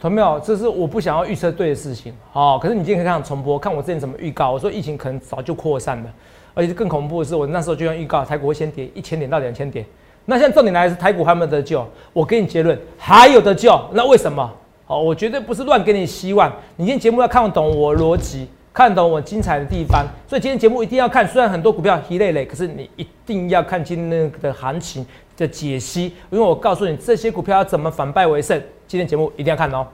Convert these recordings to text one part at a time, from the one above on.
同没有？这是我不想要预测对的事情。好，可是你今天可以看重播，看我之前怎么预告。我说疫情可能早就扩散了，而且更恐怖的是，我那时候就用预告，台股会先跌一千点到两千点。那现在重点来是台股还没有得救？我给你结论，还有得救。那为什么？好，我绝对不是乱给你希望。你今天节目要看懂我逻辑。看懂我精彩的地方，所以今天节目一定要看。虽然很多股票一累累，可是你一定要看今天的行情的解析，因为我告诉你这些股票要怎么反败为胜。今天节目一定要看哦。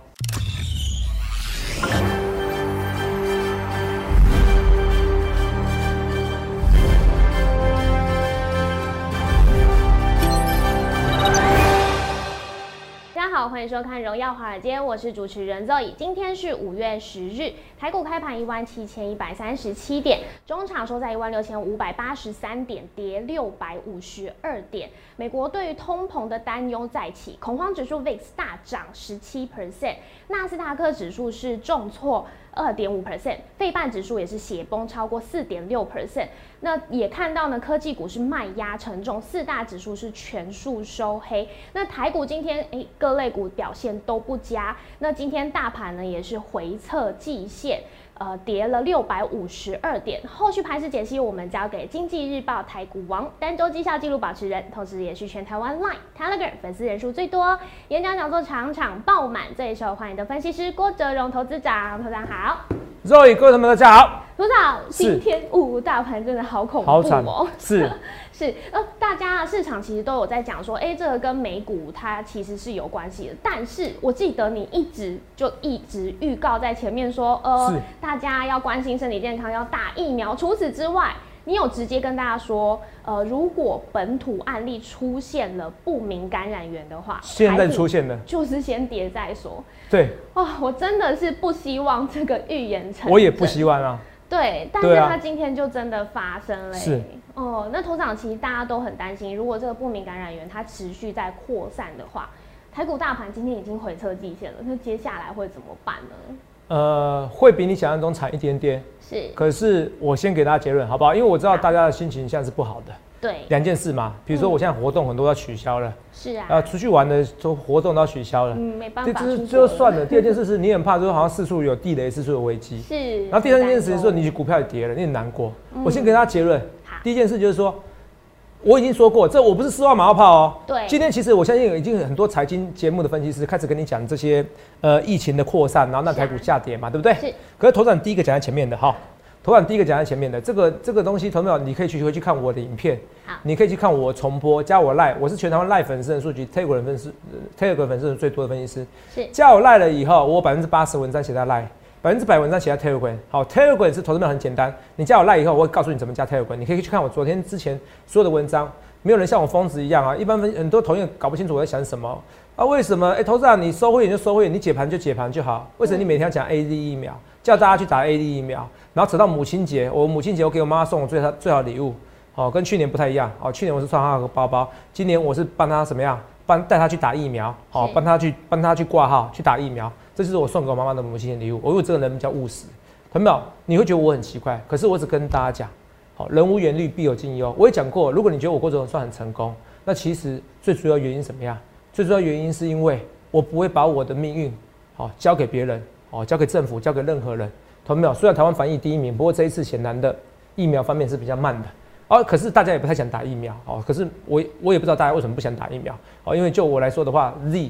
迎收看《荣耀华尔街》，我是主持人 Zoe。今天是五月十日，台股开盘一万七千一百三十七点，中场收在一万六千五百八十三点，跌六百五十二点。美国对于通膨的担忧再起，恐慌指数 VIX 大涨十七 percent，纳斯达克指数是重挫。二点五 percent，费半指数也是血崩超过四点六 percent。那也看到呢，科技股是卖压沉重，四大指数是全数收黑。那台股今天诶，各类股表现都不佳。那今天大盘呢也是回测季线。呃，跌了六百五十二点。后续盘势解析，我们交给经济日报台股王、单周绩效记录保持人，同时也是全台湾 Line、Telegram 粉丝人数最多、演讲讲座场场爆满、最受欢迎的分析师郭哲荣投资长。投资长好。各位同学们大家好。组长，今天五大盘真的好恐怖哦。是。是，呃，大家市场其实都有在讲说，哎，这个跟美股它其实是有关系的。但是我记得你一直就一直预告在前面说，呃，大家要关心身体健康，要打疫苗。除此之外，你有直接跟大家说，呃，如果本土案例出现了不明感染源的话，现在出现的，就是先叠再说。对，哇，我真的是不希望这个预言成，我也不希望啊。对，但是他今天就真的发生了。是哦，那头长其实大家都很担心，如果这个不明感染源它持续在扩散的话，台股大盘今天已经回撤季线了，那接下来会怎么办呢？呃，会比你想象中惨一点点。是，可是我先给大家结论，好不好？因为我知道大家的心情现在是不好的。对，两件事嘛，比如说我现在活动很多要取消了，是啊，啊，出去玩的都活动都要取消了，嗯，没办法，这这就算了。第二件事是你很怕，就是好像四处有地雷，四处有危机，是。然后第三件事是说你股票也跌了，你很难过。我先给大家结论，第一件事就是说，我已经说过，这我不是丝袜马后炮哦。对。今天其实我相信已经很多财经节目的分析师开始跟你讲这些呃疫情的扩散，然后那台股下跌嘛，对不对？是。可是头涨第一个讲在前面的哈。头版第一个讲在前面的这个这个东西，同秒你可以去回去看我的影片，好，你可以去看我重播，加我赖，我是全台湾赖粉丝的数据，Telegram 粉丝，Telegram 粉丝最多的分析师，是加我赖了以后，我百分之八十文章写在赖，百分之百文章写在 Telegram。好，Telegram 是投资面很简单，你加我赖以后，我会告诉你怎么加 Telegram，你可以去看我昨天之前所有的文章，没有人像我疯子一样啊，一般很多同业搞不清楚我在想什么。啊，为什么？哎，投资啊，你收会员就收会员，你解盘就解盘就好，为什么你每天要讲 A D 疫苗？叫大家去打 A D 疫苗，然后扯到母亲节，我母亲节我给我妈妈送我最好最好礼物，哦，跟去年不太一样，哦，去年我是送她个包包，今年我是帮她怎么样，帮带她去打疫苗，哦，帮她去帮她去挂号去打疫苗，这就是我送给我妈妈的母亲节礼物。我因为这个人比较务实，朋友你会觉得我很奇怪，可是我只跟大家讲，好，人无远虑必有近忧。我也讲过，如果你觉得我过程算很成功，那其实最主要原因什么呀？最主要原因是因为我不会把我的命运，好交给别人。哦，交给政府，交给任何人，同没有？虽然台湾防疫第一名，不过这一次显然的疫苗方面是比较慢的。哦，可是大家也不太想打疫苗。哦，可是我我也不知道大家为什么不想打疫苗。哦，因为就我来说的话，，Z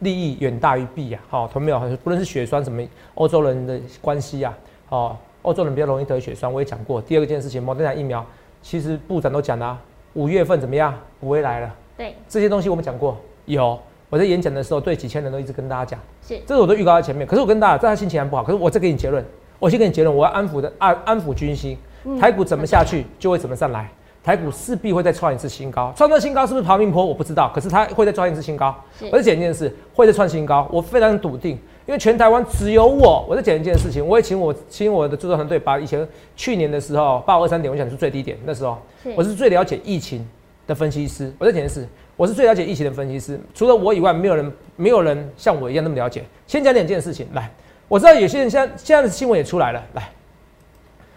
利益远大于弊呀。好，同没有？不论是血栓什么，欧洲人的关系呀。哦，欧洲人比较容易得血栓，我也讲过。第二个件事情，莫德纳疫苗，其实部长都讲了，五月份怎么样？不会来了。对，这些东西我们讲过，有。我在演讲的时候，对几千人都一直跟大家讲，是，这个我都预告在前面。可是我跟大家，在他心情还不好。可是我再给你结论，我先给你结论，我要安抚的安安抚军心。台股怎么下去，就会怎么上来。台股势必会再创一次新高，创造新高是不是爬命坡？我不知道。可是它会再创一次新高。我在讲一件事，会再创新高，我非常笃定，因为全台湾只有我。我在讲一件事情，我也请我请我的制作团队把以前去年的时候八五二三点，我想是最低点，那时候我是最了解疫情的分析师。我在讲件事。我是最了解疫情的分析师，除了我以外，没有人没有人像我一样那么了解。先讲两件事情，来，我知道有些人现在现在的新闻也出来了，来，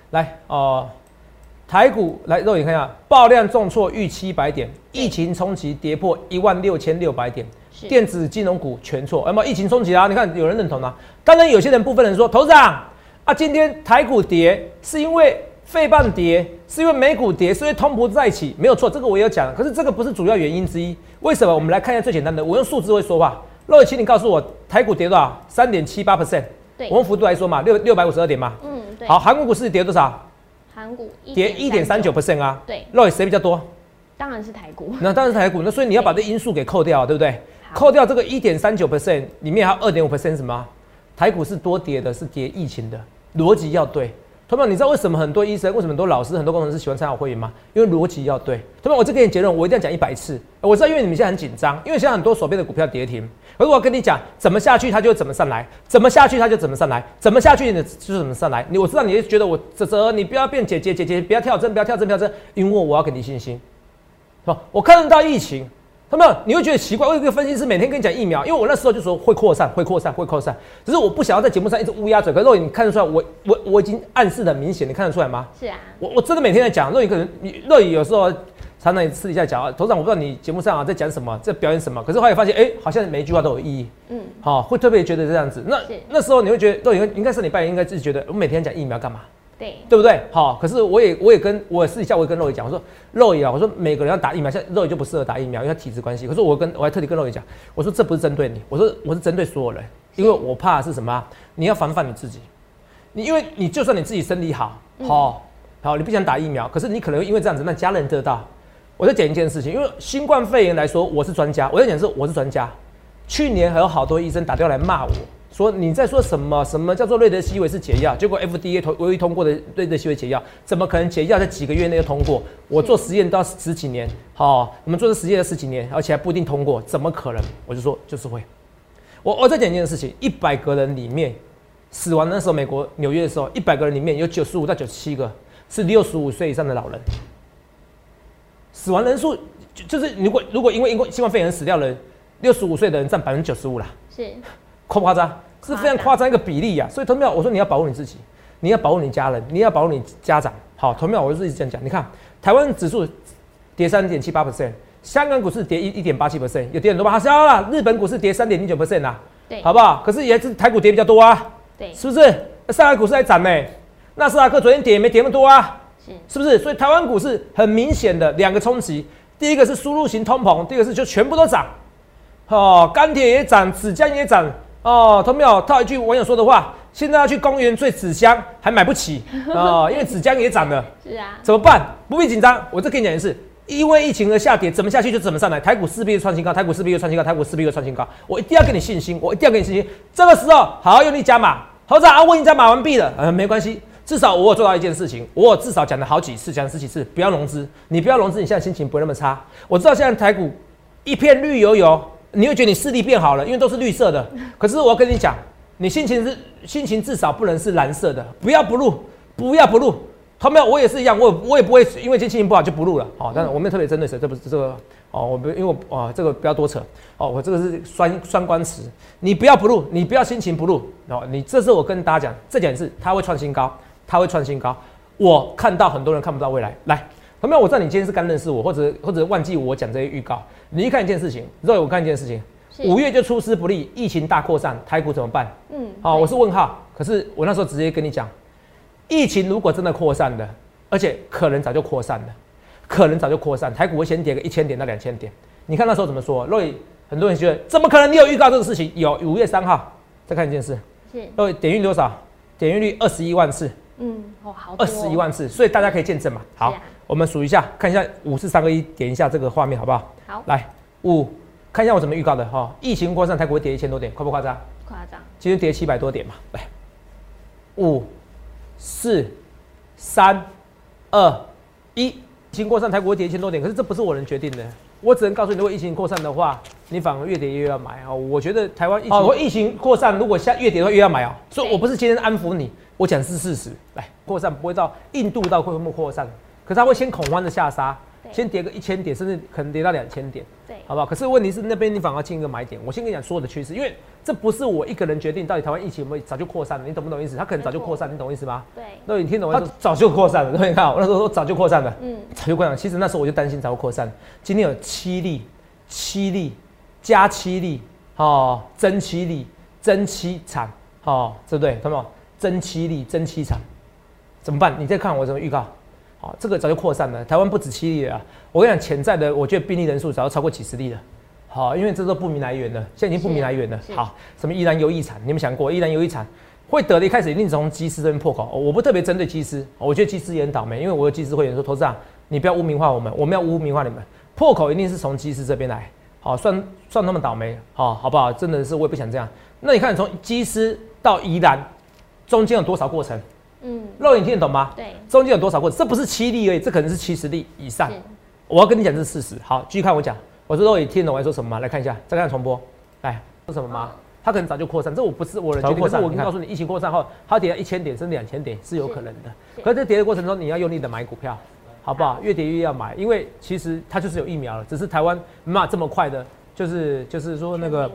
来哦，台股来肉眼看一下，爆量重挫逾七百点，疫情冲击跌破一万六千六百点，电子金融股全错，那么疫情冲击啊？你看有人认同吗？当然有些人部分人说，头长啊，今天台股跌是因为费半跌，是因为美股跌，是因为通膨在一起，没有错，这个我也有讲，可是这个不是主要原因之一。为什么？我们来看一下最简单的，我用数字会说话。肉眼请你告诉我，台股跌多少？三点七八 percent。对，我用幅度来说嘛，六六百五十二点嘛。嗯，对。好，韩国股市跌多少？韩股跌一点三九 percent 啊。对，肉谁比较多？当然是台股。那当然是台股。那所以你要把这因素给扣掉，对不对？扣掉这个一点三九 percent 里面还有二点五 percent 什么？台股是多跌的，是跌疫情的，逻辑要对。同学们，你知道为什么很多医生、为什么很多老师、很多工程师喜欢参加会员吗？因为逻辑要对。同学们，我这给你结论，我一定要讲一百次。我知道，因为你们现在很紧张，因为现在很多手边的股票跌停。可是我跟你讲，怎么下去它就怎么上来，怎么下去它就怎么上来，怎么下去你就怎么上来。你我知道你是觉得我泽泽，你不要变姐姐姐姐，不要跳针，不要跳针，不要针，因为我要给你信心，是吧？我看得到疫情。他们你会觉得奇怪，我有一个分析师每天跟你讲疫苗，因为我那时候就说会扩散，会扩散，会扩散，只是我不想要在节目上一直乌鸦嘴。可是肉眼你看得出来，我我我已经暗示的明显，你看得出来吗？是啊，我我真的每天在讲肉眼，可能你肉眼有时候常常私底下讲啊，头长我不知道你节目上啊在讲什么，在表演什么，可是后来发现哎，好像每一句话都有意义，嗯，好，会特别觉得这样子。那那时候你会觉得肉眼应该是你扮演应该自己觉得我每天讲疫苗干嘛？对，对不对？好，可是我也我也跟我私底下我也跟肉爷讲，我说肉爷啊，我说每个人要打疫苗，像肉爷就不适合打疫苗，因为他体质关系。可是我跟我还特地跟肉爷讲，我说这不是针对你，我说我是针对所有人，因为我怕是什么？你要防范你自己，你因为你就算你自己身体好，好，好，你不想打疫苗，可是你可能因为这样子让家人得到。我再讲一件事情，因为新冠肺炎来说，我是专家，我在讲是我是专家。去年还有好多医生打电话来骂我。说你在说什么？什么叫做瑞德西韦是解药？结果 FDA 通唯一通过的瑞德西韦解药，怎么可能解药在几个月内就通过？我做实验都要十几年，好，我们做的实验要十几年，而且还不一定通过，怎么可能？我就说就是会。我我再讲一件事情：一百个人里面死亡的时候，美国纽约的时候，一百个人里面有九十五到九十七个是六十五岁以上的老人。死亡人数就就是如果如果因为因为新冠肺炎死掉了，六十五岁的人占百分之九十五啦，是夸不夸张？是非常夸张一个比例呀，所以同秒我说你要保护你自己，你要保护你家人，你要保护你家长。好，同秒我就一直这样讲。你看台湾指数跌三点七八 percent，香港股市跌一一点八七 percent，有跌很多吧？好了，日本股市跌三点零九 percent 啊，对，好不好？可是也是台股跌比较多啊，对，是不是？上海股市还涨呢，纳斯达克昨天跌也没跌那么多啊，是，是不是？所以台湾股市很明显的两个冲击，第一个是输入型通膨，第二个是就全部都涨，哦，钢铁也涨，纸浆也涨。哦，同没有套一句网友说的话，现在要去公园追纸箱还买不起 哦，因为纸浆也涨了。是啊，怎么办？不必紧张，我再跟你讲一次，因为疫情而下跌，怎么下去就怎么上来。台股势必创新高，台股势必又创新高，台股势必又创新高。我一定要给你信心，我一定要给你信心。这个时候好好用力加码，猴子啊，我已经加码完毕了，呃，没关系，至少我有做到一件事情，我至少讲了好几次，讲十几次，不要融资，你不要融资，你现在心情不会那么差。我知道现在台股一片绿油油。你会觉得你视力变好了，因为都是绿色的。可是我要跟你讲，你心情是心情至少不能是蓝色的，不要不录，不要不录。后面我也是一样，我我也不会因为今天心情不好就不录了。哦，但是我没有特别针对谁，这不是这个哦，我不因为我啊这个不要多扯哦，我这个是双双关词，你不要不录，你不要心情不录哦。你这是我跟大家讲，这点是它会创新高，它会创新高。我看到很多人看不到未来，来。有没有？我知道你今天是刚认识我，或者或者忘记我讲这些预告。你一看一件事情，肉我看一件事情，五月就出师不利，疫情大扩散，台股怎么办？嗯，好，我是问号。可是我那时候直接跟你讲，疫情如果真的扩散的，而且可能早就扩散了，可能早就扩散，台股会先跌个一千点到两千点。你看那时候怎么说？肉很多人觉得怎么可能？你有预告这个事情？有，五月三号再看一件事，是肉点运多少？点运率二十一万次。嗯，哦，好，二十一万次，所以大家可以见证嘛。好。我们数一下，看一下五四三个一，点一下这个画面好不好？好，来五，看一下我怎么预告的哈。疫情扩散，台股会跌一千多点，夸不夸张？夸张。今天跌七百多点嘛，来五四三二一，疫情扩散，台股会跌一千多点，可是这不是我能决定的，我只能告诉你，如果疫情扩散的话，你反而越跌越要买啊。我觉得台湾疫情，哦，疫情扩散，如果下越跌的话越要买啊。所以我不是今天安抚你，我讲是事实。来，扩散不会到印度到会不会扩散？可是它会先恐慌的下杀，先跌个一千点，甚至可能跌到两千点，对，好不好？可是问题是那边你反而进一个买点。我先跟你讲所有的趋势，因为这不是我一个人决定，到底台湾疫情有没有早就扩散了，你懂不懂意思？它可能早就扩散，你懂意思吗？对，那你听懂它？早就扩散了，对，你看我那时候说早就扩散了，嗯，早就扩散。其实那时候我就担心早就扩散。今天有七例，七例。加七例，哦，增七例，增七产，哦，对不对？看到没有？增七力，增七场，怎么办？你再看我怎么预告？好，这个早就扩散了，台湾不止七例了。我跟你讲，潜在的，我觉得病例人数早就超过几十例了。好，因为这都不明来源的，现在已经不明来源了。好，什么依然有异产？你们想过依然有异产会得的？一开始一定从机师这边破口。我不特别针对机师，我觉得机师也很倒霉，因为我有机师会员说，投资长，你不要污名化我们，我们要污名化你们。破口一定是从机师这边来。好，算算他们倒霉。好，好不好？真的是我也不想这样。那你看，从机师到宜兰，中间有多少过程？嗯，肉眼听得懂吗？对，中间有多少过程？这不是七例而已，这可能是七十例以上。我要跟你讲这是事实。好，继续看我讲。我说肉眼听得懂我在说什么吗？来看一下，再看重播。来，说什么吗？它可能早就扩散，这我不是我的决定，可是我告诉你，疫情扩散后，它跌到一千点甚至两千点是有可能的。可是这跌的过程中，你要用力的买股票，好不好？越跌越要买，因为其实它就是有疫苗了，只是台湾没法这么快的，就是就是说那个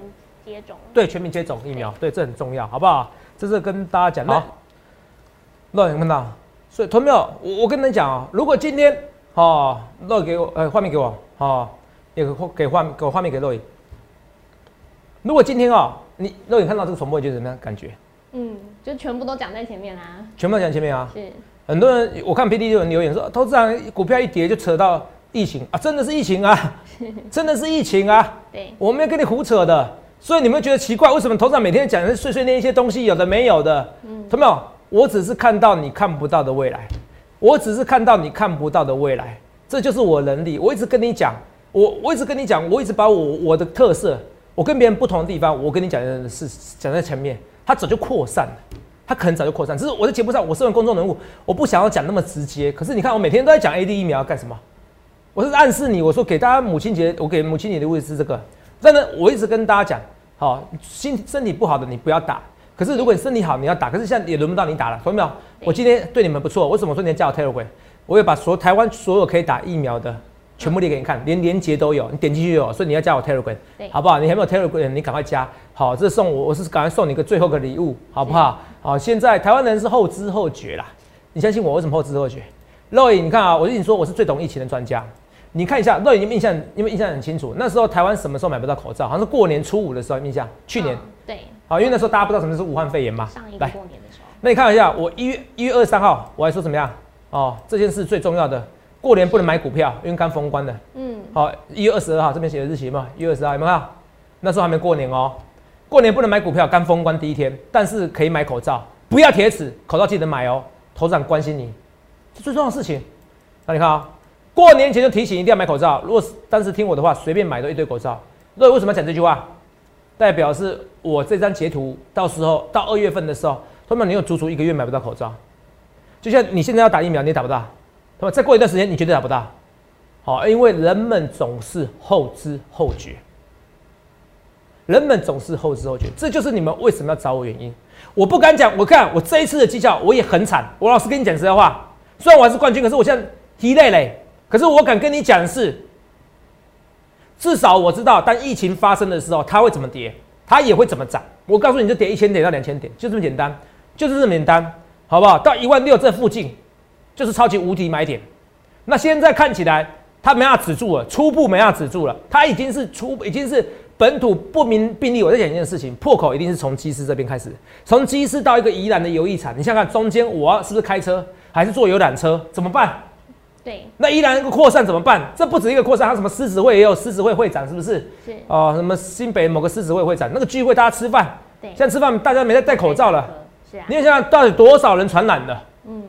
接种，对，全民接种疫苗，对，这很重要，好不好？这是跟大家讲的。肉眼看到，所以同没有？我我跟你们讲啊，如果今天哦，肉给我，呃，画面给我，哦，也给给画给我画面给肉眼。如果今天啊，你肉眼看到这个重播，你觉得怎么样？感觉？嗯，就全部都讲在前面啦。全部讲前面啊？是。很多人我看 P D 有人留言说，投资人股票一跌就扯到疫情啊，真的是疫情啊，真的是疫情啊。对。我没有跟你胡扯的，所以你们觉得奇怪，为什么头上每天讲的碎碎念一些东西，有的没有的？嗯，同没有？我只是看到你看不到的未来，我只是看到你看不到的未来，这就是我能力。我一直跟你讲，我我一直跟你讲，我一直把我我的特色，我跟别人不同的地方，我跟你讲的是讲在前面，他早就扩散了，他可能早就扩散。只是我在节目上，我是公众人物，我不想要讲那么直接。可是你看，我每天都在讲 A D 疫苗干什么？我是暗示你，我说给大家母亲节，我给母亲节的物是这个。真的，我一直跟大家讲，好，心身体不好的你不要打。可是如果你身体好，你要打。可是现在也轮不到你打了，懂没有？我今天对你们不错，为什么说你要加我 Telegram？我会把所台湾所有可以打疫苗的全部列给你看，连连接都有，你点进去有。所以你要加我 Telegram，好不好？你还没有 Telegram，你赶快加。好，这是送我，我是赶快送你一个最后个礼物，好不好？好，现在台湾人是后知后觉啦，你相信我？为什么后知后觉？肉眼，你看啊，我跟你说，我是最懂疫情的专家。你看一下，肉眼，你们印象，你们印象很清楚，那时候台湾什么时候买不到口罩？好像是过年初五的时候，印象？去年。对。好，因为那时候大家不知道什么是武汉肺炎嘛。上一个 过年的时候。那你看一下，我一月一月二十三号，我还说怎么样？哦，这件事最重要的，过年不能买股票，因为刚封关的。嗯。好，一月二十二号这边写的日期嘛，一月二十号有没有？那时候还没过年哦，过年不能买股票，刚封关第一天，但是可以买口罩，不要铁齿，口罩记得买哦。头长关心你，是最重要的事情。那你看啊，过年前就提醒一定要买口罩，如果是当时听我的话，随便买都一堆口罩。那为什么要讲这句话？代表是我这张截图，到时候到二月份的时候，他们你有足足一个月买不到口罩，就像你现在要打疫苗，你打不到，他们再过一段时间你绝对打不到，好，因为人们总是后知后觉，人们总是后知后觉，这就是你们为什么要找我原因。我不敢讲，我看我这一次的绩效我也很惨，我老实跟你讲实在话，虽然我还是冠军，可是我现在疲累嘞，可是我敢跟你讲的是。至少我知道，当疫情发生的时候，它会怎么跌，它也会怎么涨。我告诉你，就跌一千点到两千点，就这么简单，就是这么简单，好不好？到一万六这附近，就是超级无敌买点。那现在看起来，它没法止住了，初步没法止住了，它已经是初，已经是本土不明病例。我在讲一件事情，破口一定是从机师这边开始，从机师到一个宜兰的游艺场，你想想看，中间我是不是开车，还是坐游览车，怎么办？对，那依然一个扩散怎么办？这不止一个扩散，他什么狮子会也有狮子会会长，是不是？是哦，什么新北某个狮子会会长，那个聚会大家吃饭，对，现在吃饭大家没在戴口罩了，是啊。你想想到底多少人传染的？嗯，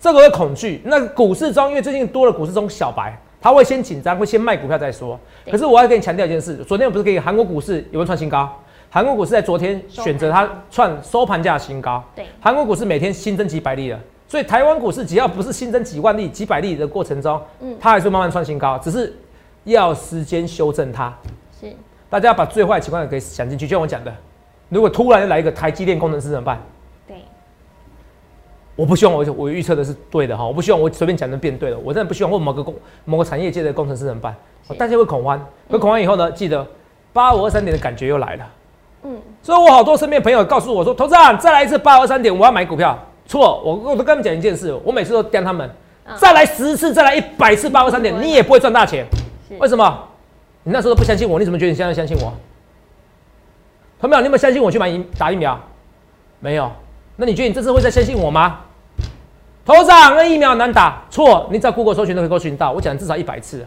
这个会恐惧。那股市中，因为最近多了股市中小白，他会先紧张，会先卖股票再说。可是我要跟你强调一件事，昨天我不是给韩国股市有没有创新高？韩国股市在昨天选择它创收盘价新高。对，韩国股市每天新增几百例了。所以台湾股市只要不是新增几万例、几百例的过程中，嗯，它还是慢慢创新高，只是要时间修正它。是，大家把最坏情况给想进去，就像我讲的，如果突然来一个台积电工程师怎么办？对，我不希望我我预测的是对的哈，我不希望我随便讲的变对了，我真的不希望或某个工某个产业界的工程师怎么办？大家会恐慌，会恐慌以后呢，记得八五二三点的感觉又来了。嗯，所以我好多身边朋友告诉我说，投资人再来一次八五二三点，我要买股票。错，我我都跟他们讲一件事，我每次都刁他们，再来十次，再来一百次八二三点，你也不会赚大钱。为什么？你那时候都不相信我，你怎么觉得你现在相信我？同没有？你有没有相信我去买疫打疫苗？没有。那你觉得你这次会再相信我吗？头长，那疫苗难打，错。你只要 Google 搜寻都可以搜寻到，我讲至少一百次。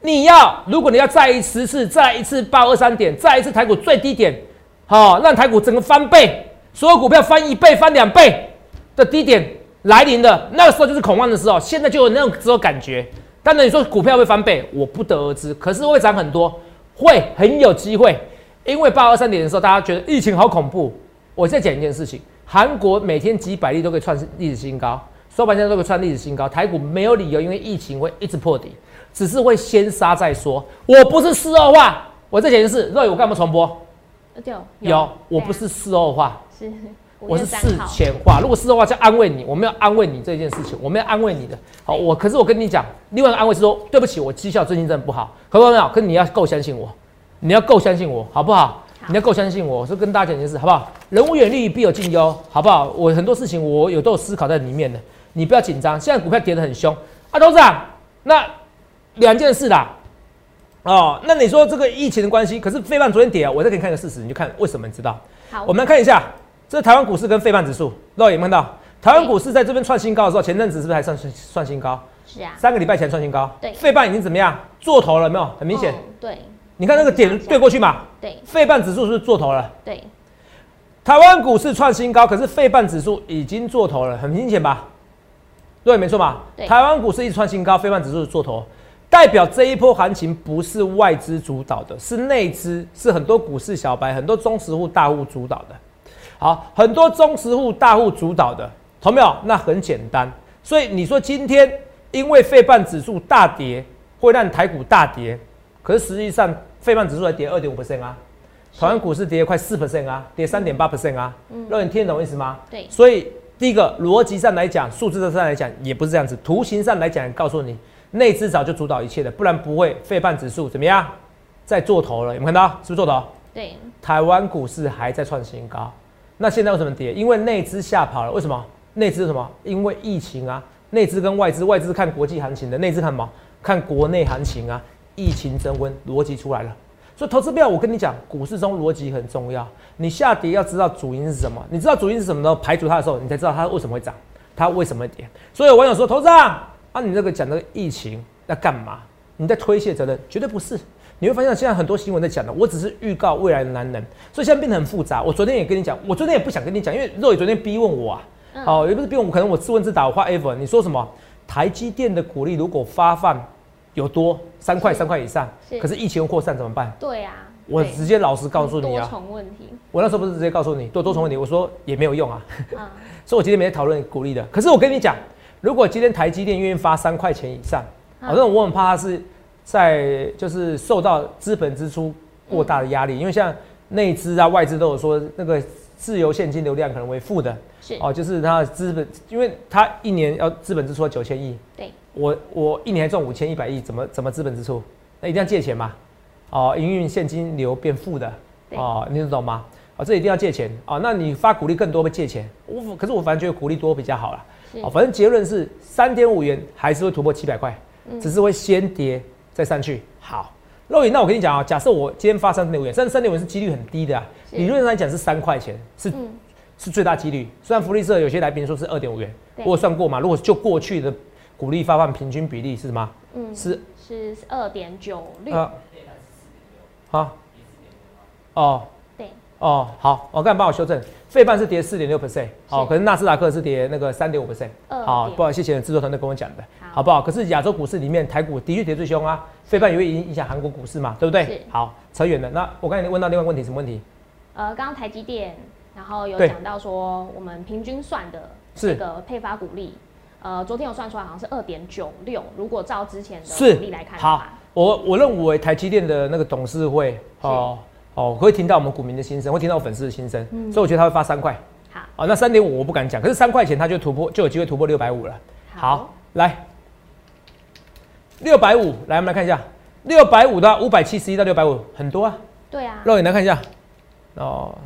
你要，如果你要再一十次，再一次八二三点，再一次台股最低点，好，让台股整个翻倍，所有股票翻一倍、翻两倍的低点来临的那个时候，就是恐慌的时候。现在就有那种这种感觉。当然，你说股票会翻倍，我不得而知。可是会涨很多，会很有机会。因为八二三点的时候，大家觉得疫情好恐怖。我再讲一件事情：韩国每天几百例都可以创历史新高，收盘价都可以创历史新高。台股没有理由，因为疫情会一直破底，只是会先杀再说。我不是事后话，我再讲一件事：若有干嘛重播？有有，我不是事后话，是我是事前话。如果是的话，就安慰你，我没有安慰你这件事情，我没有安慰你的。好，我可是我跟你讲，另外一个安慰是说，对不起，我绩效最近真的不好，可不可以？可是你要够相信我。你要够相信我，好不好？你要够相信我，我说跟大家讲一件事，好不好？人无远虑，必有近忧，好不好？我很多事情我有都有思考在里面的，你不要紧张。现在股票跌得很凶啊，董事长，那两件事啦，哦，那你说这个疫情的关系，可是费半昨天跌啊，我再给你看一个事实，你就看为什么，你知道？好，我们来看一下，这是台湾股市跟费半指数，各位有没有看到？台湾股市在这边创新高的时候，前阵子是不是还算创新高？是啊，三个礼拜前创新高，对，费半已经怎么样？做头了没有？很明显，对。你看那个点对过去嘛？对，费半指数是不是做头了？对，台湾股市创新高，可是费半指数已经做头了，很明显吧？对，没错嘛。台湾股市一直创新高，费半指数做头，代表这一波行情不是外资主导的，是内资，是很多股市小白、很多中实户大户主导的。好，很多中实户大户主导的，同没有？那很简单。所以你说今天因为费半指数大跌，会让台股大跌，可是实际上。费半指数还跌二点五 percent 啊，台湾股市跌快四 percent 啊，跌三点八 percent 啊。嗯，让你听得懂意思吗？对。所以第一个逻辑上来讲，数字上来讲也不是这样子，图形上来讲告诉你，内资早就主导一切的，不然不会费半指数怎么样在做头了？有没有看到？是不是做头？对。台湾股市还在创新高，那现在为什么跌？因为内资吓跑了。为什么？内资什么？因为疫情啊。内资跟外资，外资看国际行情的，内资看什么？看国内行情啊。疫情升温，逻辑出来了。所以投资票，我跟你讲，股市中逻辑很重要。你下跌要知道主因是什么，你知道主因是什么呢？排除它的时候，你才知道它为什么会涨，它为什么会跌。所以有网友说，投资啊，啊，你这个讲的疫情要干嘛？你在推卸责任？绝对不是。你会发现现在很多新闻在讲的，我只是预告未来的男人。所以现在变得很复杂。我昨天也跟你讲，我昨天也不想跟你讲，因为肉也昨天逼问我啊。哦，也不是逼问我，可能我自问自答，我画 ever。你说什么？台积电的股利如果发放？有多三块三块以上，可是疫情扩散怎么办？对啊，我直接老实告诉你啊，多重问题。我那时候不是直接告诉你多多重问题，我说也没有用啊。所以我今天没讨论鼓励的。可是我跟你讲，如果今天台积电愿意发三块钱以上，反正我很怕它是在就是受到资本支出过大的压力，因为像内资啊外资都有说那个自由现金流量可能为负的，是哦，就是它的资本，因为它一年要资本支出九千亿，对。我我一年赚五千一百亿，怎么怎么资本支出？那一定要借钱嘛？哦，营运现金流变负的，哦，你懂吗？哦，这一定要借钱哦。那你发鼓励更多会借钱？我可是我反正觉得鼓励多比较好啦。哦，反正结论是三点五元还是会突破七百块，只是会先跌再上去。好，肉眼，那我跟你讲啊，假设我今天发三点五元，但是三点五元是几率很低的，理论上来讲是三块钱，是是最大几率。虽然福利社有些来宾说是二点五元，我算过嘛，如果就过去的。股利发放平均比例是什么？嗯，是是二点九六。好，哦，对，哦，好，我刚才帮我修正，费半是跌四点六 percent，好，可是纳斯达克是跌那个三点五 percent，好，不好意思，谢谢制作团队跟我讲的，好不好？可是亚洲股市里面，台股的确跌最凶啊，费半也会影影响韩国股市嘛，对不对？好，扯远了。那我刚才问到另外问题，什么问题？呃，刚刚台积电，然后有讲到说，我们平均算的这个配发股利。呃，昨天有算出来，好像是二点九六。如果照之前的股利来看，好，我我认为台积电的那个董事会，哦哦，会听到我们股民的心声，会听到粉丝的心声，所以我觉得他会发三块。好，哦，那三点五我不敢讲，可是三块钱他就突破，就有机会突破六百五了。好，来，六百五，来我们来看一下，六百五的五百七十一到六百五，很多啊。对啊。肉眼来看一下，哦，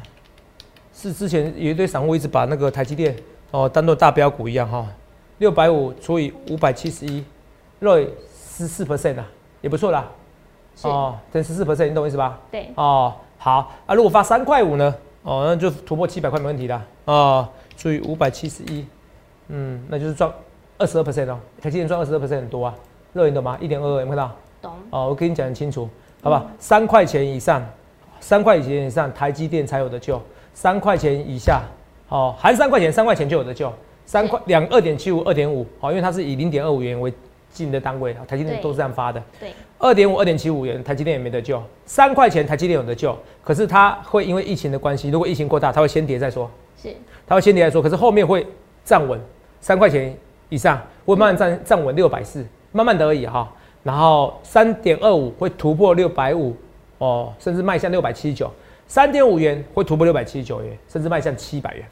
是之前有一堆散户一直把那个台积电哦当做大标股一样哈。六百五除以五百七十一，若十四 percent 啊，也不错啦。是哦，等十四 percent，你懂我意思吧？对，哦，好啊，如果发三块五呢？哦，那就突破七百块没问题的哦，除以五百七十一，嗯，那就是赚二十二 percent 哦。台积电赚二十二 percent 很多啊，热你懂吗？一点二二，有没有看到？懂，哦，我跟你讲很清楚，好不好？三块钱以上，三块钱以上，台积电才有的救；三块钱以下，哦，含三块钱，三块钱就有的救。三块两二点七五，二点五，好，因为它是以零点二五元为进的单位，台积电都是这样发的。对，二点五、二点七五元，台积电也没得救。三块钱，台积电有得救，可是它会因为疫情的关系，如果疫情过大，它会先跌再说，是，它会先跌再说，可是后面会站稳三块钱以上，会慢慢站站稳六百四，慢慢的而已哈。然后三点二五会突破六百五哦，甚至迈向六百七十九。三点五元会突破六百七十九元，甚至迈向七百元。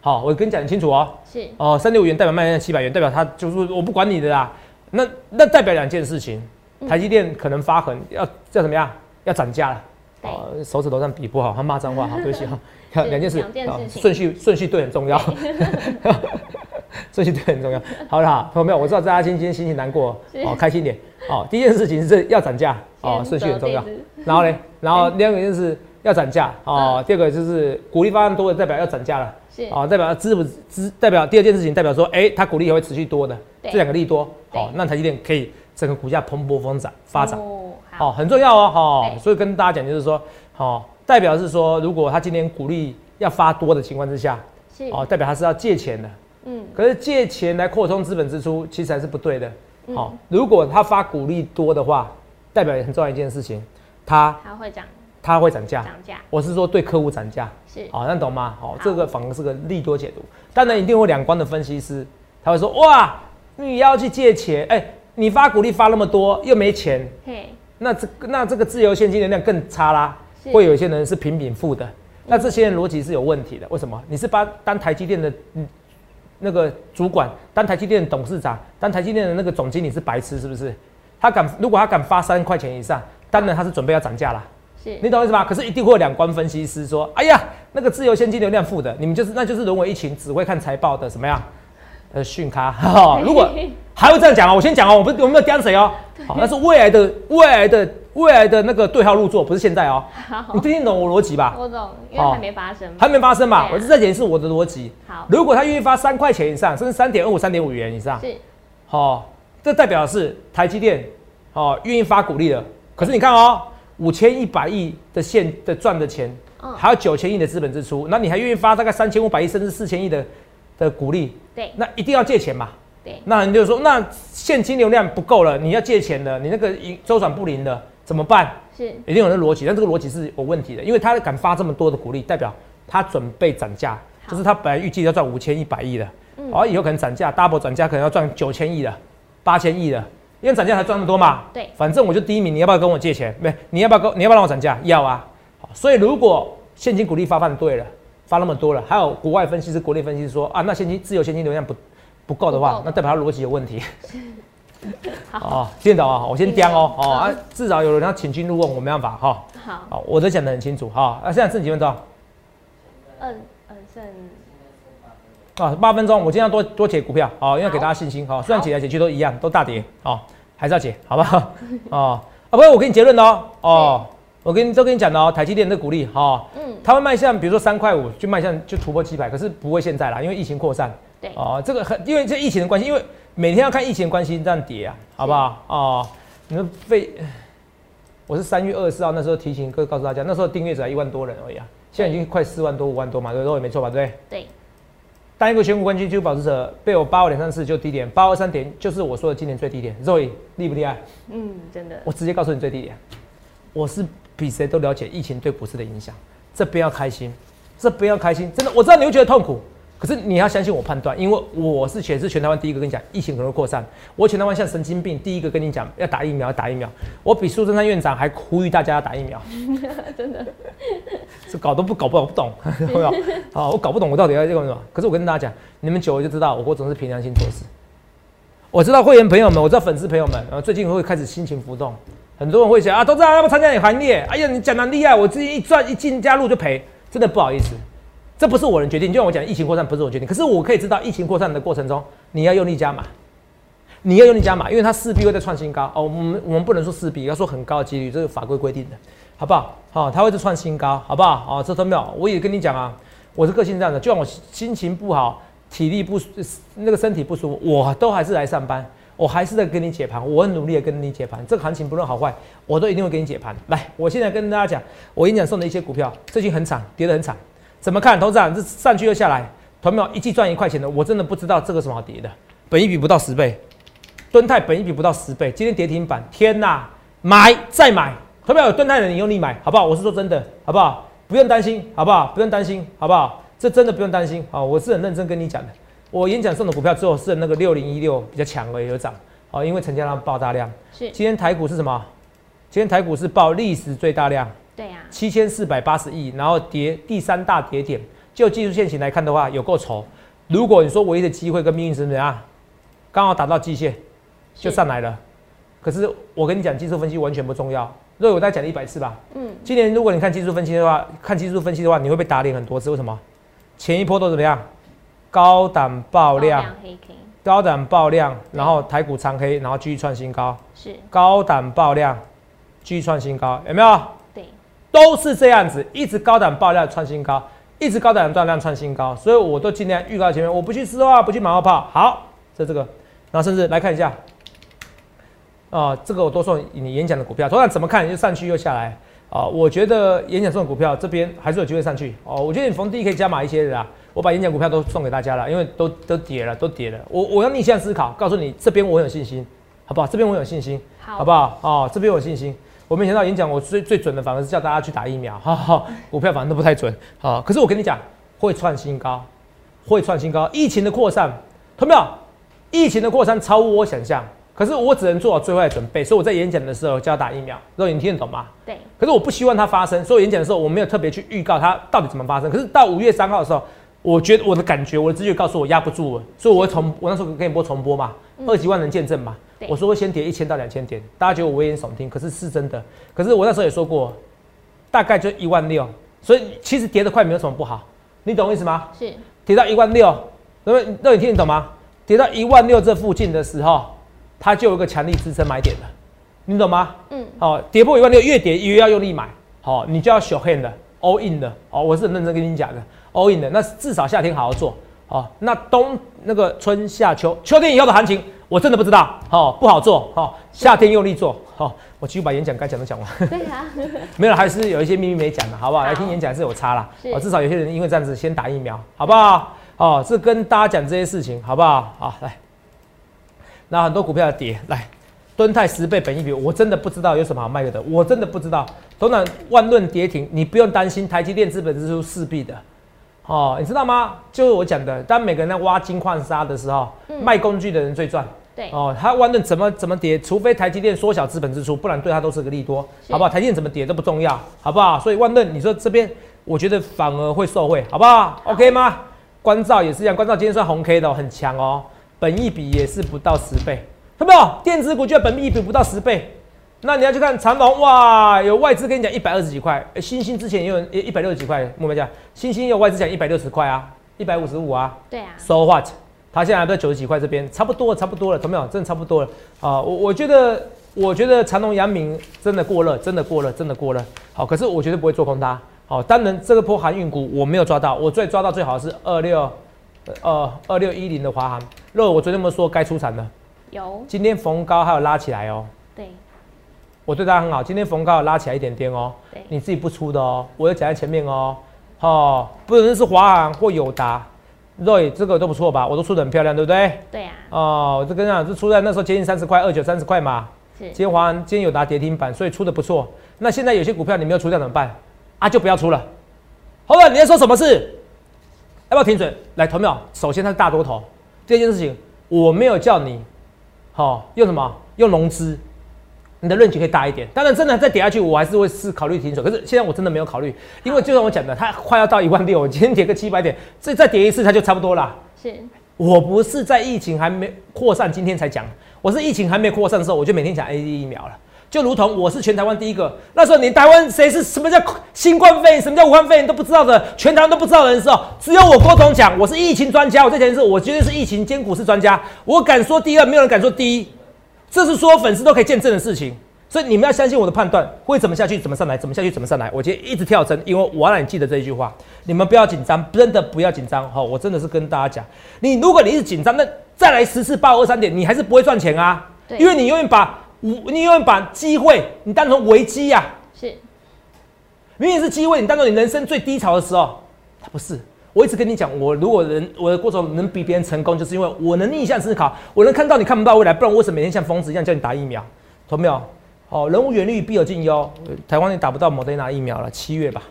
好，我跟你讲很清楚哦。是，哦，三点五元代表卖向七百元，代表它就是我不管你的啦。那那代表两件事情，嗯台积电可能发狠，要要怎么样？要涨价了。对哦，手指头上比不好，他骂脏话，好，对不起哈。看两件事，顺序顺序对很重要，顺序对很重要。好了，好朋友们，我知道大家今天心情难过，是哦，开心点。哦，第一件事情是要涨价，哦，顺序很重要。然后呢，然后第二个就是要涨价，哦，第二个就是鼓励方案多的代表要涨价了。是，哦，代表支不支？代表第二件事情，代表说，哎、它鼓励也会持续多的，对这两个利多，对哦，那台积电可以整个股价蓬勃发展发展，哦，好，哦，很重要哦，哦，所以跟大家讲就是说，哦，代表是说，如果他今年股利要发多的情况之下，是，哦，代表他是要借钱的，嗯，可是借钱来扩充资本支出，其实还是不对的，嗯。哦，如果他发股利多的话，代表很重要一件事情，它它会涨。它会涨价，涨价，我是说对客户涨价，是，好、那懂吗？好、好。这个反而是个利多解读。当然，一定会有两光的分析师，他会说：哇，你要去借钱，哎、你发股利发那么多，又没钱，嘿，那这那这个自由现金流量更差啦。会有一些人是平平付的，那这些人逻辑是有问题的。为什么？你是把当台积电的嗯那个主管，当台积电的董事长，当台积电的那个总经理是白痴是不是？他敢如果他敢发三块钱以上，当然他是准备要涨价啦。是，你懂我意思吧？可是一定会有两关分析师说：“哎呀，那个自由现金流量负的，你们就是那就是沦为一群只会看财报的什么样呃训咖。哈 如果还会这样讲哦，我先讲哦，我不是我没有刁谁哦，好，那是未来的未来的未来的那个对号入座，不是现在哦。好你，听得懂我逻辑吧？我懂，因为好还没发生嘛，还没发生嘛？啊我是在解释我的逻辑。好，如果他愿意发三块钱以上，甚至三点二五、三点五元以上，是，哦，这代表是台积电哦愿意发股利了。可是你看哦，五千一百亿的现的赚的钱，嗯，还有九千亿的资本支出，那你还愿意发大概三千五百亿甚至四千亿的的股利，对那一定要借钱嘛？对，那你就说，那现金流量不够了，你要借钱的，你那个营周转不灵的怎么办？是，一定有那逻辑，但这个逻辑是有问题的，因为他敢发这么多的股利，代表他准备涨价，就是他本来预计要赚五千一百亿的，嗯好、以后可能涨价 double 涨价可能要赚九千亿的、八千亿的，因为涨价才赚那么多嘛。对，反正我就第一名，你要不要跟我借钱？没，你要不要跟你要不要让我涨价？要啊。好，所以如果现金股利发放对了，发那么多了，还有国外分析师、国内分析师说啊，那现金自由现金流量不不够的话那代表它逻辑有问题。好，哦，听得懂啊？我先刁哦，听得懂哦啊，至少有人要请君入瓮，我没办法哈。好，好，我都讲得很清楚哈。啊，现在剩几分钟？嗯嗯，剩啊，八分钟。我今天要多多解股票，好，因为给大家信心哈。虽然解来解去都一样，都大跌，哦，还是要解，好不好？哦，啊，不是，我给你结论哦，哦，我跟你都跟你讲的哦，台积电的股利哈，嗯，它会卖向，比如说三块五，就卖向就突破七百，可是不会现在啦，因为疫情扩散。对，哦，这个很，因为这疫情的关系，因为每天要看疫情的关系这样跌啊，好不好？哦，你们被，我是三月二十四号那时候提醒各位告诉大家，那时候订阅者才一万多人而已啊，现在已经快四万多、五万多嘛，对不对？没错吧？对不对？对，单一个选股冠军就保持者被我八二点三四就低点，八二三点就是我说的今年最低点。Zoe 厉不厉害？嗯，真的，我直接告诉你最低点。我是比谁都了解疫情对股市的影响，这边要开心，这边要开心，真的我知道你会觉得痛苦，可是你要相信我判断，因为我是全是全台湾第一个跟你讲疫情可能会扩散，我全台湾像神经病第一个跟你讲要打疫苗，要打疫苗。我比苏贞昌院长还呼吁大家要打疫苗，真的，这搞都不搞不懂不懂，有没有？啊，我搞不懂我到底要这个什么？可是我跟大家讲，你们久了就知道，我总是凭良心做事。我知道会员朋友们，我知道粉丝朋友们，呃，最近会开始心情浮动，很多人会想啊，都知道要不参加你行列？哎呀，你讲的厉害，我自己一赚一进加入就赔，真的不好意思，这不是我能决定。就像我讲，疫情扩散不是我决定，可是我可以知道，疫情扩散的过程中，你要用力加码。你要用力加码，因为它势必会再创新高哦。我们我们不能说势必，要说很高的几率，这是法规规定的，好不好？好，它会再创新高，好不好？哦，这都没有，我也跟你讲啊，我是个性这样的，就算我心情不好，体力不那个身体不舒服，我都还是来上班，我还是在跟你解盘，我很努力的跟你解盘。这个行情不论好坏，我都一定会给你解盘。来，我现在跟大家讲，我演讲送的一些股票，最近很惨，跌得很惨，怎么看？投资长这上去又下来，同没有一季赚一块钱的，我真的不知道这个什么好跌的，本一比不到十倍。敦泰本一比不到十倍，今天跌停板，天呐，买再买，特别有敦泰的你用力买，好不好？我是说真的，好不好？不用担心，好不好？不用担心，好不好？这真的不用担心啊！我是很认真跟你讲的。我演讲送的股票之后是那个六零一六比较强而已有涨，哦，因为成交量爆大量。是。今天台股是什么？今天台股是报历史最大量。对呀。七千四百八十亿，然后跌第三大跌点。就技术线型来看的话，有够丑。如果你说唯一的机会跟命运是怎样？刚好打到季线。就上来了，可是我跟你讲，技术分析完全不重要。若我再讲了一百次吧。嗯。今年如果你看技术分析的话，看技术分析的话，你会被打脸很多次。为什么？前一波都怎么样？高档爆量，高档爆量，然后台股长黑，然后继续创新高。是。高档爆量，继续创新高，有没有？对。都是这样子，一直高档爆量创新高，一直高档爆量创新高，所以我都尽量预告前面，我不去丝话，不去马后炮。好，这这个，然后甚至来看一下。啊，这个我多送你演讲的股票，昨晚怎么看就上去又下来啊？我觉得演讲送的股票这边还是有机会上去哦。我觉得你逢低可以加码一些的啦。我把演讲股票都送给大家了，因为都都跌了，都跌了。我我要逆向思考，告诉你这边我有信心，好不好？这边我有信心，好不好？哦，这边我有信心。我没想到演讲我最最准的反而是叫大家去打疫苗，哈哈。股票反正都不太准，好。可是我跟你讲，会创新高，会创新高。疫情的扩散，同没有？疫情的扩散超乎我想象。可是我只能做好最坏的准备，所以我在演讲的时候就要打疫苗。肉你听得懂吗？对。可是我不希望它发生，所以演讲的时候我没有特别去预告它到底怎么发生。可是到五月三号的时候，我觉得我的感觉，我的直觉告诉我压不住了，所以我会重，我那时候给你播重播嘛，二几万人见证嘛。我说会先跌一千到两千点，大家觉得我危言耸听，可是是真的。可是我那时候也说过，大概就一万六，所以其实跌得快没有什么不好，你懂我意思吗？是。跌到一万六，那么那你听得懂吗？跌到一万六这附近的时候。它就有一个强力支撑买点了，你懂吗？嗯，好，跌破一万六，越跌越要用力买，好，你就要小 hand 的 all in 的，哦，我是很认真跟你讲的 all in 的，那至少夏天好好做，哦，那冬那个春夏秋秋天以后的行情，我真的不知道，好，不好做，好，夏天用力做，好，我继续把演讲该讲的讲完。对啊，没有，还是有一些秘密没讲的，好不好？来听演讲是有差啦，哦，至少有些人因为这样子先打疫苗，好不好？哦，是跟大家讲这些事情，好不好？好，来。那很多股票要跌，来，敦泰十倍本一比，我真的不知道有什么好卖的，我真的不知道。头涨万论跌停，你不用担心，台积电资本支出势必的，哦，你知道吗？就是我讲的，当每个人在挖金矿砂的时候，卖工具的人最赚。对，哦，他万论怎么怎么跌，除非台积电缩小资本支出，不然对他都是个利多，好不好？台积电怎么跌都不重要，好不好？所以万润，你说这边，我觉得反而会受惠，好不好？OK 吗？关照也是一样，关照今天算红 K 的，很强哦。本益比也是不到十倍，看到没有？电子股就本益比不到十倍，那你要去看长隆，哇，有外资跟你讲一百二十几块，星星之前也有一百六十几块，目标价，星星有外资讲一百六十块啊，一百五十五啊，对啊，So what？它现在还在九十几块这边，差不多，差不多了，懂没有？真的差不多了啊！我我觉得，我觉得长隆、阳明真的过热，真的过热，真的过热。好，可是我绝对不会做空它。好，当然这个波航运股我没有抓到，我最抓到最好是二六。呃，二六一零的华航，若我昨天有说该出场的？有。今天逢高还有拉起来哦。对。我对它很好，今天逢高拉起来一点点哦。对。你自己不出的哦，我有讲在前面哦。哦，不论是华航或友达，Roy 这个都不错吧？我都出的很漂亮，对不对？对呀。哦，我这跟你讲，是出在那时候接近三十块，二九三十块嘛。是。今天华航，今天友达跌停板，所以出的不错。那现在有些股票你没有出掉怎么办？啊，就不要出了。好了，你在说什么事？要不要停损？来投票。首先它是大多头，第二件事情我没有叫你，好用什么？用融资，你的论据可以大一点。当然，真的再跌下去，我还是会是考虑停手。可是现在我真的没有考虑，因为就像我讲的，它快要到一万六，我今天跌个七百点，这再跌一次它就差不多了。是，我不是在疫情还没扩散今天才讲，我是疫情还没扩散的时候，我就每天讲 A D 疫苗了。就如同我是全台湾第一个，那时候你台湾谁是什么叫新冠肺炎，什么叫武汉肺炎都不知道的，全台湾都不知道的人的时候，只有我郭总讲我是疫情专家，我在前是我绝对是疫情兼股市专家，我敢说第二，没有人敢说第一，这是所有粉丝都可以见证的事情。所以你们要相信我的判断，会怎么下去，怎么上来，怎么下去，怎么上来。我今天一直跳针，因为我要让你记得这一句话。你们不要紧张，真的不要紧张。好，我真的是跟大家讲，你如果你是紧张，那再来十次八五二三点，你还是不会赚钱啊。因为你永远把你永远把机会你当成危机呀。是，明明是机会，你当做你人生最低潮的时候，它不是。我一直跟你讲，我如果人我的过程能比别人成功，就是因为我能逆向思考，我能看到你看不到未来，不然我为什么每天像疯子一样叫你打疫苗？懂没有？哦，人无远虑，必有近忧。台湾也打不到莫德纳疫苗了，七月吧，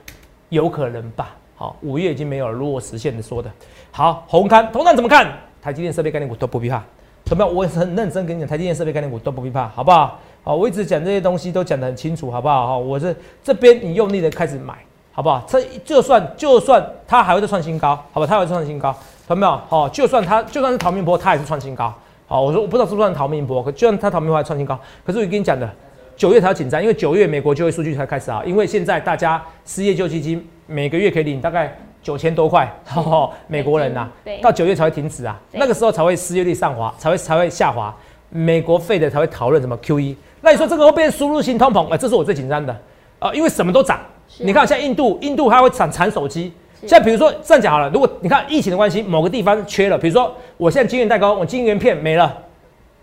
有可能吧。好，五月已经没有了。如果实现的说的，好，红刊，同看怎么看？台积电设备概念股都不必怕。懂没有？我很认真跟你讲，台积电设备概念股都不必怕，好不好？好，我一直讲这些东西都讲得很清楚，好不好？哈，我是这边你用力的开始买，好不好？这就算就算它还会再创新高，好吧？它会创新高，懂没有？好，就算它就算是逃命波，它也是创新高。好，我说我不知道是不是逃命波，可就算它逃命波还创新高，可是我跟你讲的。九月才要紧张，因为九月美国就业数据才开始啊。因为现在大家失业救济金每个月可以领大概九千多块，美国人呐，到九月才会停止啊，那个时候才会失业率上滑，才会才会下滑。美国费的才会讨论什么 QE。那你说这个会变输入性通膨？哎，这是我最紧张的啊，因为什么都涨。你看像印度，印度它会产产手机。现在比如说这样讲好了，如果你看疫情的关系，某个地方缺了，比如说我现在晶圆代工，我晶圆片没了。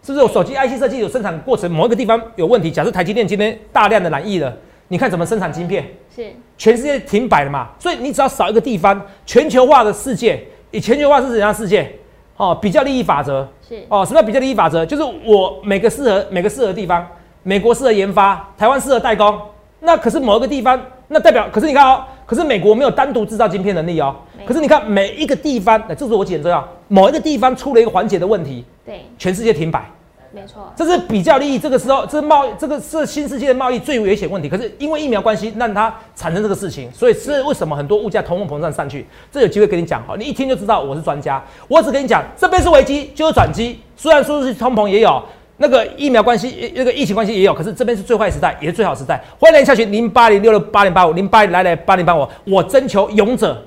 是不是我手机 IC 设计有生产过程某一个地方有问题？假设台积电今天大量的染疫了，你看怎么生产晶片？是全世界停摆了嘛？所以你只要少一个地方，全球化的世界，以全球化是怎样世界？哦，比较利益法则是哦，什么叫比较利益法则？就是我每个适合每个适合地方，美国适合研发，台湾适合代工。那可是某一个地方，那代表可是你看哦，可是美国没有单独制造晶片能力哦。可是你看每一个地方，那这是我简这样，某一个地方出了一个环节的问题，对，全世界停摆。没错，这是比较利益。这个时候，这贸易，这个是新世界的贸易最危险问题。可是因为疫苗关系，让它产生这个事情，所以是为什么很多物价通货膨胀上去？这有机会跟你讲哈，你一听就知道我是专家。我只跟你讲，这边是危机，就是转机。虽然说是通膨也有，那个疫苗关系，那个疫情关系也有，可是这边是最坏时代，也是最好时代。欢迎下群零八零六六八零八五零八来来八零八五，我征求勇者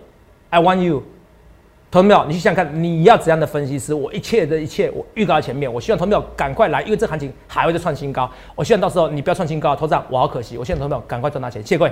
，I want you。投票，你去想看你要怎样的分析师？我一切的一切，我预告在前面。我希望投票赶快来，因为这行情还会再创新高。我希望到时候你不要创新高，投涨我好可惜。我希望投票赶快赚大钱，谢谢各位。